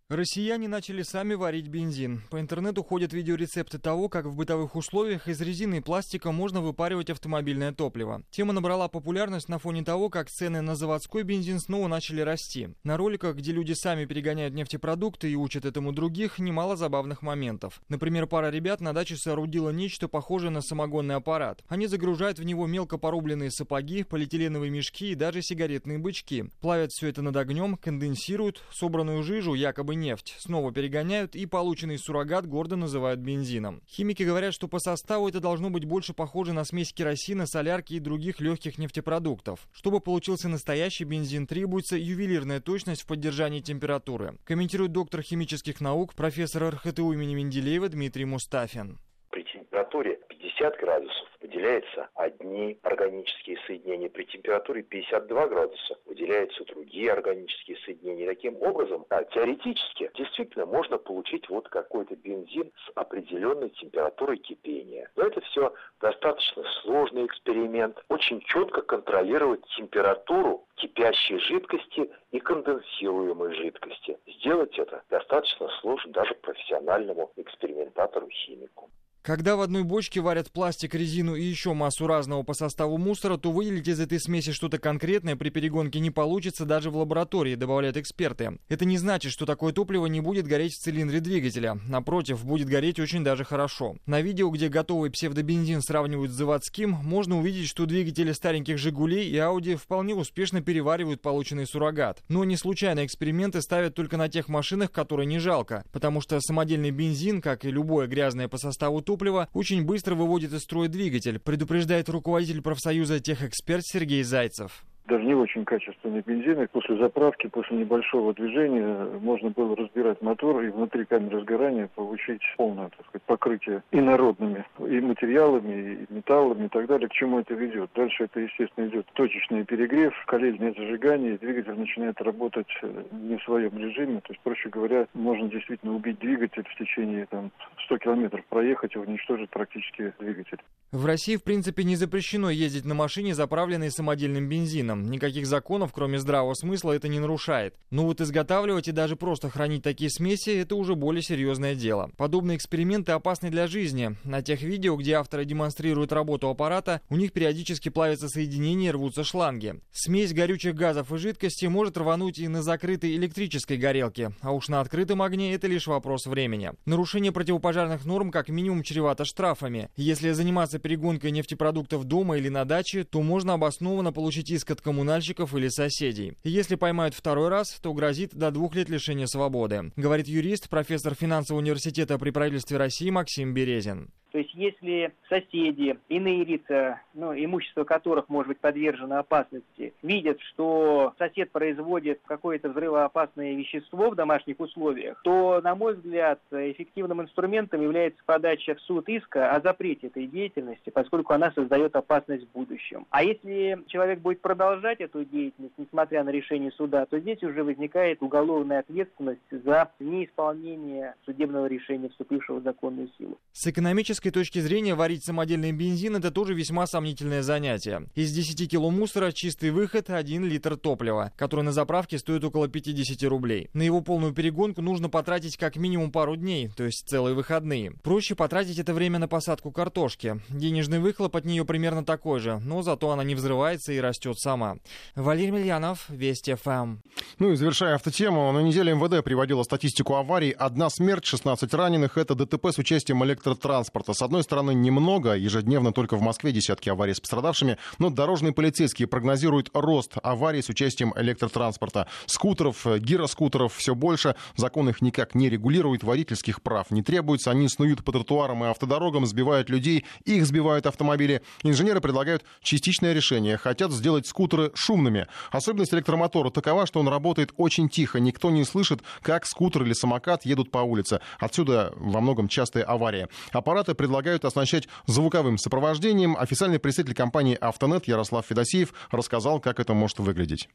Россияне начали сами варить бензин. По интернету ходят видеорецепты того, как в бытовых условиях из резины и пластика можно выпаривать автомобильное топливо. Тема набрала популярность на фоне того, как цены на заводской бензин снова начали расти. На роликах, где люди сами перегоняют нефтепродукты и учат этому других, немало забавных моментов. Например, пара ребят на даче соорудила нечто похожее на самогонный аппарат. Они загружают в него мелко порубленные сапоги, полиэтиленовые мешки и даже сигаретные бычки. Плавят все это над огнем, конденсируют собранную жижу, якобы нефть, снова перегоняют и полученный суррогат гордо называют бензином. Химики говорят, что по составу это должно быть больше похоже на смесь керосина, солярки и других легких нефтепродуктов. Чтобы получился настоящий бензин, требуется ювелирная точность в поддержании температуры. Комментирует доктор химических наук, профессор РХТУ имени Менделеева Дмитрий Мустафин. при температуре 50 градусов выделяются одни органические соединения. При температуре 52 градуса выделяются другие органические соединения. Таким образом, а, теоретически действительно можно получить вот какой-то бензин с определенной температурой кипения. Но это все достаточно сложный эксперимент. Очень четко контролировать температуру кипящей жидкости и конденсируемой жидкости. Сделать это достаточно сложно даже профессиональному экспериментатору-химику. Когда в одной бочке варят пластик, резину и еще массу разного по составу мусора, то выделить из этой смеси что-то конкретное при перегонке не получится даже в лаборатории, добавляют эксперты. Это не значит, что такое топливо не будет гореть в цилиндре двигателя. Напротив, будет гореть очень даже хорошо. На видео, где готовый псевдобензин сравнивают с заводским, можно увидеть, что двигатели стареньких «Жигулей» и «Ауди» вполне успешно переваривают полученный суррогат. Но не случайно эксперименты ставят только на тех машинах, которые не жалко, потому что самодельный бензин, как и любое грязное по составу топлива, очень быстро выводит из строя двигатель, предупреждает руководитель профсоюза «Техэксперт» Сергей Зайцев даже не очень качественный бензин. И после заправки, после небольшого движения можно было разбирать мотор и внутри камеры сгорания получить полное так сказать, покрытие инородными и материалами, и металлами и так далее. К чему это ведет? Дальше это, естественно, идет точечный перегрев, коллельное зажигание, и двигатель начинает работать э, не в своем режиме. То есть, проще говоря, можно действительно убить двигатель в течение там, 100 километров проехать и уничтожить практически двигатель. В России, в принципе, не запрещено ездить на машине, заправленной самодельным бензином. Никаких законов, кроме здравого смысла, это не нарушает. Но вот изготавливать и даже просто хранить такие смеси – это уже более серьезное дело. Подобные эксперименты опасны для жизни. На тех видео, где авторы демонстрируют работу аппарата, у них периодически плавятся соединения и рвутся шланги. Смесь горючих газов и жидкости может рвануть и на закрытой электрической горелке, а уж на открытом огне это лишь вопрос времени. Нарушение противопожарных норм как минимум чревато штрафами. Если заниматься перегонкой нефтепродуктов дома или на даче, то можно обоснованно получить иск от коммунальщиков или соседей. Если поймают второй раз, то грозит до двух лет лишения свободы, говорит юрист, профессор финансового университета при правительстве России Максим Березин. То есть если соседи, иные лица, ну, имущество которых может быть подвержено опасности, видят, что сосед производит какое-то взрывоопасное вещество в домашних условиях, то, на мой взгляд, эффективным инструментом является подача в суд иска о запрете этой деятельности, поскольку она создает опасность в будущем. А если человек будет продолжать эту деятельность, несмотря на решение суда, то здесь уже возникает уголовная ответственность за неисполнение судебного решения, вступившего в законную силу. С экономической экономической точки зрения варить самодельный бензин – это тоже весьма сомнительное занятие. Из 10 кило мусора чистый выход – 1 литр топлива, который на заправке стоит около 50 рублей. На его полную перегонку нужно потратить как минимум пару дней, то есть целые выходные. Проще потратить это время на посадку картошки. Денежный выхлоп от нее примерно такой же, но зато она не взрывается и растет сама. Валерий Мильянов, Вести ФМ. Ну и завершая автотему, на неделе МВД приводила статистику аварий. Одна смерть, 16 раненых – это ДТП с участием электротранспорта транспорта. С одной стороны, немного, ежедневно только в Москве десятки аварий с пострадавшими, но дорожные полицейские прогнозируют рост аварий с участием электротранспорта. Скутеров, гироскутеров все больше, закон их никак не регулирует, водительских прав не требуется, они снуют по тротуарам и автодорогам, сбивают людей, их сбивают автомобили. Инженеры предлагают частичное решение, хотят сделать скутеры шумными. Особенность электромотора такова, что он работает очень тихо, никто не слышит, как скутер или самокат едут по улице. Отсюда во многом частые аварии. Аппараты предлагают оснащать звуковым сопровождением. Официальный представитель компании «Автонет» Ярослав Федосеев рассказал, как это может выглядеть.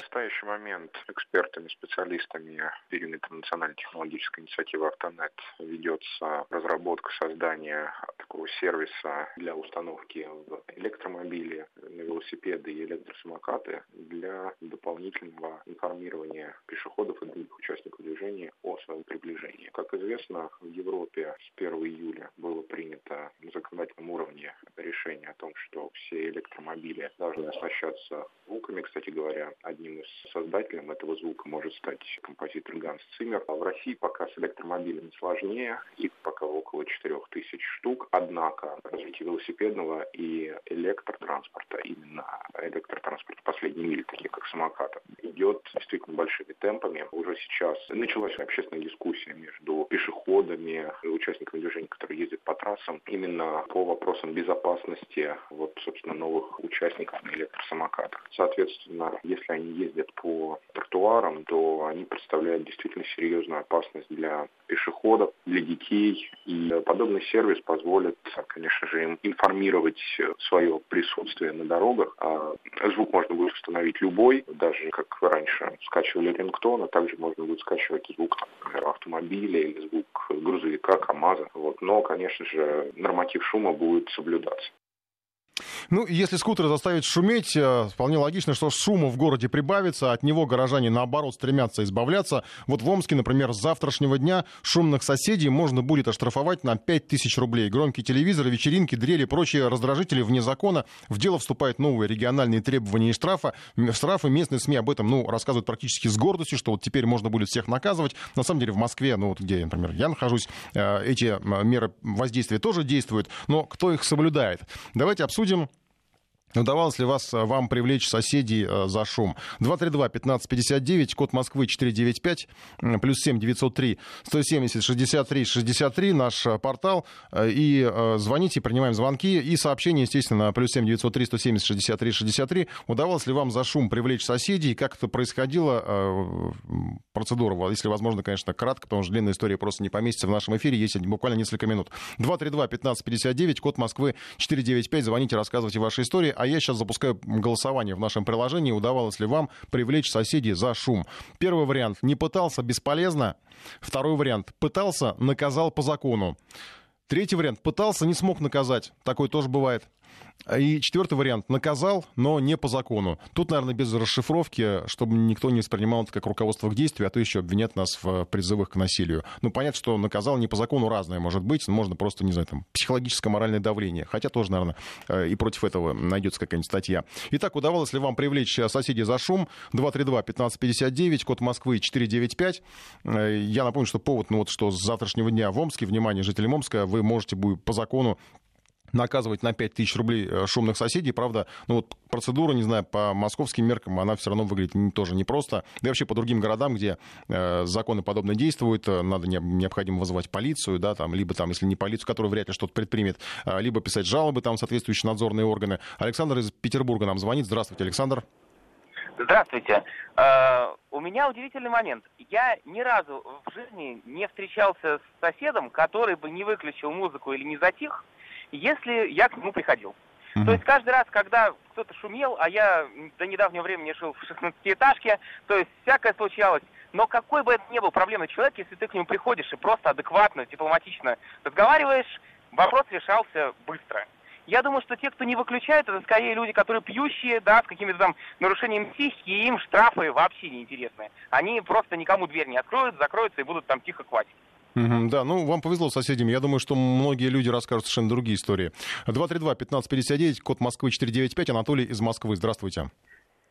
В настоящий момент экспертами, специалистами периметра национальной технологической инициативы «Автонет» ведется разработка создания такого сервиса для установки в электромобили, на велосипеды и электросамокаты для дополнительного информирования пешеходов и других участников движения о своем приближении. Как известно, в Европе с 1 июля было принято на законодательном уровне решение о том, что все электромобили должны оснащаться звуками. Кстати говоря, одним одним создателем этого звука может стать композитор Ганс Циммер. А в России пока с электромобилями сложнее, их пока около 4000 штук. Однако развитие велосипедного и электротранспорта, именно электротранспорта последней мили, таких как самоката, идет действительно большими темпами. Уже сейчас началась общественная дискуссия между пешеходами и участниками движения, которые ездят по трассам, именно по вопросам безопасности вот, собственно, новых участников на электросамокатах. Соответственно, если они ездят по тротуарам, то они представляют действительно серьезную опасность для пешеходов, для детей. И подобный сервис позволит, конечно же, им информировать свое присутствие на дорогах. А звук можно будет установить любой, даже как раньше скачивали рингтон, а также можно будет скачивать звук например, автомобиля или звук грузовика, КАМАЗа. Вот. Но, конечно же, норматив шума будет соблюдаться. Ну, если скутеры заставить шуметь, э, вполне логично, что шума в городе прибавится, от него горожане, наоборот, стремятся избавляться. Вот в Омске, например, с завтрашнего дня шумных соседей можно будет оштрафовать на 5000 рублей. Громкие телевизоры, вечеринки, дрели, прочие раздражители вне закона. В дело вступают новые региональные требования и штрафа. Штрафы местные СМИ об этом, ну, рассказывают практически с гордостью, что вот теперь можно будет всех наказывать. На самом деле в Москве, ну, вот где, например, я нахожусь, э, эти меры воздействия тоже действуют, но кто их соблюдает? Давайте обсудим Dumont. Удавалось ли вас, э, вам привлечь соседей э, за шум? 232-1559, код Москвы 495, плюс 7 903 170 63 63, наш э, портал. И звоните, принимаем звонки. И сообщения, естественно, на плюс 7 903 170 63 63. Удавалось ли вам за шум привлечь соседей? Как это происходило? Процедура, если возможно, конечно, кратко, потому что длинная история просто не поместится в нашем эфире. Есть буквально несколько минут. 232-1559, код Москвы 495. Звоните, рассказывайте ваши истории а я сейчас запускаю голосование в нашем приложении, удавалось ли вам привлечь соседей за шум. Первый вариант — не пытался, бесполезно. Второй вариант — пытался, наказал по закону. Третий вариант — пытался, не смог наказать. Такое тоже бывает. И четвертый вариант. Наказал, но не по закону. Тут, наверное, без расшифровки, чтобы никто не воспринимал это как руководство к действию, а то еще обвинят нас в призывах к насилию. Ну, понятно, что наказал не по закону разное может быть. Можно просто, не знаю, там, психологическое моральное давление. Хотя тоже, наверное, э, и против этого найдется какая-нибудь статья. Итак, удавалось ли вам привлечь соседей за шум? 232-1559, код Москвы 495. Э, я напомню, что повод, ну вот, что с завтрашнего дня в Омске, внимание, жители Омска, вы можете по закону наказывать на 5 тысяч рублей э, шумных соседей. Правда, ну вот процедура, не знаю, по московским меркам, она все равно выглядит тоже непросто. Да и вообще по другим городам, где э, законы подобно действуют, э, надо не, необходимо вызывать полицию, да, там, либо там, если не полицию, которая вряд ли что-то предпримет, э, либо писать жалобы, там, соответствующие надзорные органы. Александр из Петербурга нам звонит. Здравствуйте, Александр. Здравствуйте. Э, у меня удивительный момент. Я ни разу в жизни не встречался с соседом, который бы не выключил музыку или не затих, если я к нему приходил. Mm-hmm. То есть каждый раз, когда кто-то шумел, а я до недавнего времени жил в 16-этажке, то есть всякое случалось. Но какой бы это ни был проблемный человек, если ты к нему приходишь и просто адекватно, дипломатично разговариваешь, вопрос решался быстро. Я думаю, что те, кто не выключает, это скорее люди, которые пьющие, да, с какими-то там нарушениями психики, и им штрафы вообще не интересны. Они просто никому дверь не откроют, закроются и будут там тихо кватить. Да, ну вам повезло с соседями. Я думаю, что многие люди расскажут совершенно другие истории. 232-1559, код Москвы 495. Анатолий из Москвы. Здравствуйте.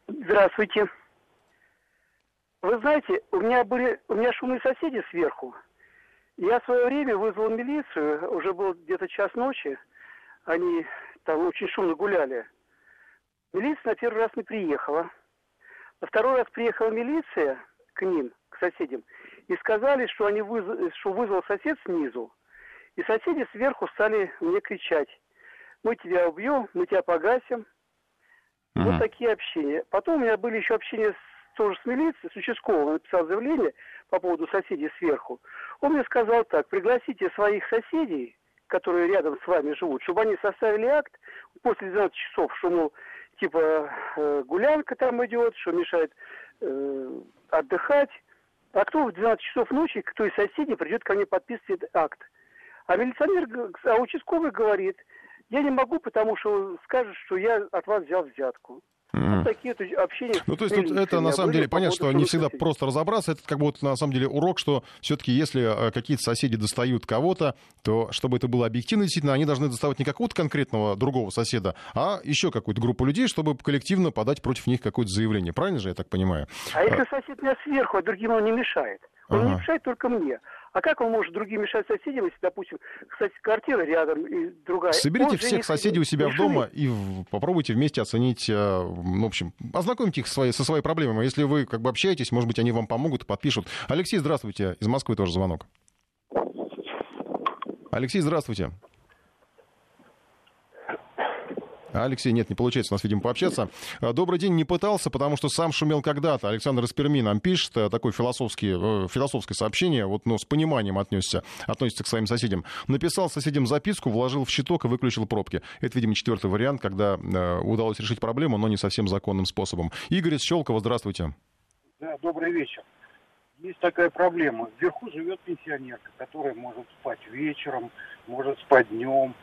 Здравствуйте. Вы знаете, у меня были, у меня шумные соседи сверху. Я в свое время вызвал милицию, уже был где-то час ночи. Они там очень шумно гуляли. Милиция на первый раз не приехала. На второй раз приехала милиция к ним, к соседям, и сказали, что, они выз... что вызвал сосед снизу. И соседи сверху стали мне кричать. Мы тебя убьем, мы тебя погасим. Mm-hmm. Вот такие общения. Потом у меня были еще общения с, тоже с милицией, с участковым. Написал заявление по поводу соседей сверху. Он мне сказал так, пригласите своих соседей, которые рядом с вами живут, чтобы они составили акт после 12 часов, что, мол, типа э, гулянка там идет, что мешает э, отдыхать. А кто в 12 часов ночи, кто из соседей придет ко мне подписывать акт? А милиционер, а участковый говорит, я не могу, потому что скажет, что я от вас взял взятку. Вот такие вот общения. Ну, то есть тут это на самом деле понятно, что не всегда соседей. просто разобраться. Это как бы вот на самом деле урок, что все-таки если э, какие-то соседи достают кого-то, то чтобы это было объективно, действительно, они должны доставать не какого-то конкретного другого соседа, а еще какую-то группу людей, чтобы коллективно подать против них какое-то заявление. Правильно же я так понимаю? А если сосед меня сверху, а другим он не мешает? Он ага. не мешает только мне. А как он может другим мешать соседям, если, допустим, кстати, квартира рядом и другая? Соберите всех соседей у себя в дома и попробуйте вместе оценить, э, в общем, ознакомьте их свои, со своей проблемой. Если вы как бы общаетесь, может быть, они вам помогут, подпишут. Алексей, здравствуйте. Из Москвы тоже звонок. Алексей, здравствуйте. Алексей, нет, не получается у нас, видимо, пообщаться. А, добрый день, не пытался, потому что сам шумел когда-то. Александр из Перми нам пишет э, такое философский, э, философское сообщение, вот, но с пониманием отнесся, относится к своим соседям. Написал соседям записку, вложил в щиток и выключил пробки. Это, видимо, четвертый вариант, когда э, удалось решить проблему, но не совсем законным способом. Игорь из Щелкова, здравствуйте. Да, добрый вечер. Есть такая проблема. Вверху живет пенсионерка, которая может спать вечером, может спать днем,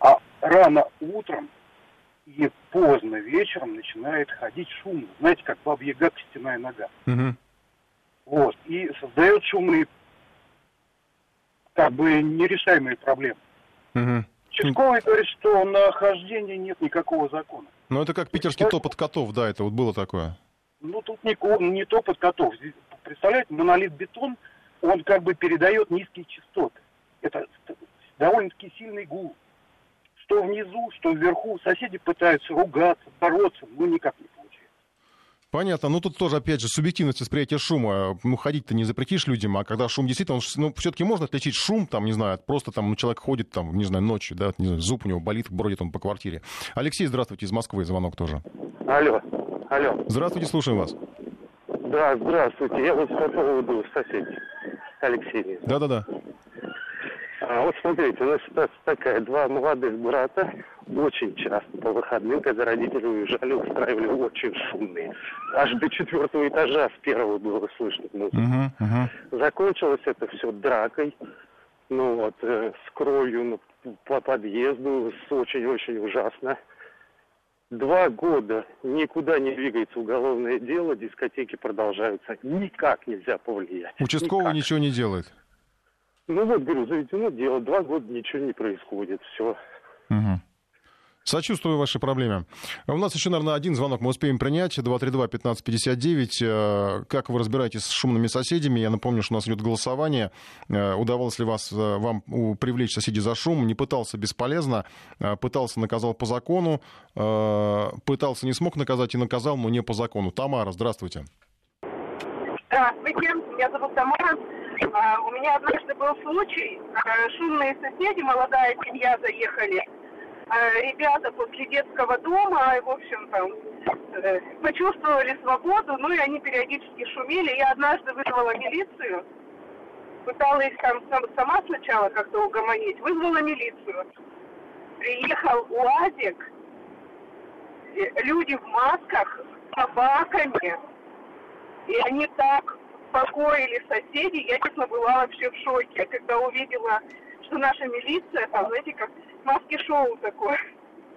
а рано утром и поздно вечером начинает ходить шумно. Знаете, как баба Яга костяная нога. Угу. Вот. И создает шумные, как бы нерешаемые проблемы. Угу. Участковый говорит, что на хождение нет никакого закона. Ну, это как питерский Сейчас... топот котов, да, это вот было такое. Ну, тут не, не топот котов. Представляете, монолит бетон, он как бы передает низкие частоты. Это довольно-таки сильный гул что внизу, что вверху. Соседи пытаются ругаться, бороться, но никак не получается. Понятно. Ну, тут тоже, опять же, субъективность восприятия шума. Ну, ходить-то не запретишь людям, а когда шум действительно... Он, ну, все-таки можно отличить шум, там, не знаю, просто там ну, человек ходит, там, не знаю, ночью, да, не знаю, зуб у него болит, бродит он по квартире. Алексей, здравствуйте, из Москвы, звонок тоже. Алло, алло. Здравствуйте, слушаем вас. Да, здравствуйте. Я вот по поводу соседей. Алексей. Да-да-да. А вот смотрите, у нас ситуация такая. Два молодых брата очень часто по выходным, когда родители уезжали, устраивали очень шумные. Аж до четвертого этажа с первого было слышно музыку. Uh-huh, uh-huh. Закончилось это все дракой, ну вот, э, с кровью ну, по подъезду, очень-очень ужасно. Два года никуда не двигается уголовное дело, дискотеки продолжаются. Никак нельзя повлиять. Участковый Никак. ничего не делает? Ну вот, говорю, заведено дело, два года ничего не происходит, все. Угу. Сочувствую вашей проблеме. У нас еще, наверное, один звонок мы успеем принять. 232-1559. Э, как вы разбираетесь с шумными соседями? Я напомню, что у нас идет голосование. Э, удавалось ли вас, э, вам привлечь соседей за шум? Не пытался бесполезно. Пытался, наказал по закону. Пытался, не смог наказать и наказал, но не по закону. Тамара, здравствуйте. Здравствуйте, меня зовут Тамара. А, у меня однажды был случай, а, шумные соседи, молодая семья заехали, а, ребята после детского дома, в общем, там, э, почувствовали свободу, ну и они периодически шумели. Я однажды вызвала милицию, пыталась там сама сначала как-то угомонить, вызвала милицию. Приехал УАЗик, люди в масках, с собаками, и они так успокоили соседей, я, честно, была вообще в шоке, когда увидела, что наша милиция, там, знаете, как маски-шоу такое.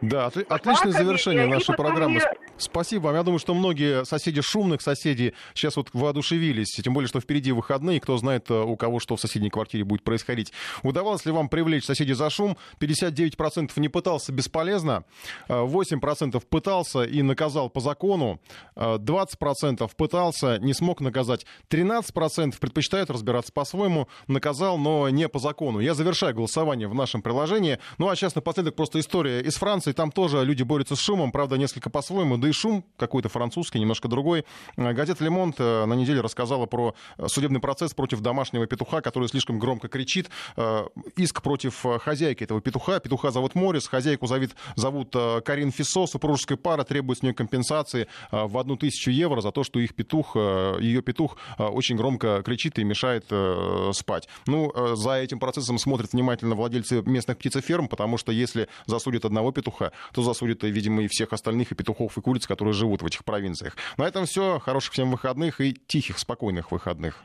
Да, от, отличное завершение нашей программы. Мне... Спасибо вам. Я думаю, что многие соседи шумных соседей сейчас вот воодушевились, тем более, что впереди выходные, кто знает, э, у кого что в соседней квартире будет происходить. Удавалось ли вам привлечь соседей за шум? 59% не пытался бесполезно, 8% э, пытался и наказал по закону, 20% э, пытался, не смог наказать, 13% предпочитают разбираться по-своему, наказал, но не по закону. Я завершаю голосование в нашем приложении. Ну а сейчас напоследок просто история из Франции и там тоже люди борются с шумом, правда, несколько по-своему, да и шум какой-то французский, немножко другой. Э, газета «Лемонт» э, на неделе рассказала про э, судебный процесс против домашнего петуха, который слишком громко кричит. Иск против хозяйки этого петуха. Петуха зовут Морис, хозяйку зовут, зовут Карин Фисо, супружеская пара требует с нее компенсации в одну тысячу евро за то, что их петух, ее петух очень громко кричит и мешает спать. Ну, за этим процессом смотрят внимательно владельцы местных птицеферм, потому что если засудят одного петуха, петуха, то засудят, видимо, и всех остальных, и петухов, и куриц, которые живут в этих провинциях. На этом все. Хороших всем выходных и тихих, спокойных выходных.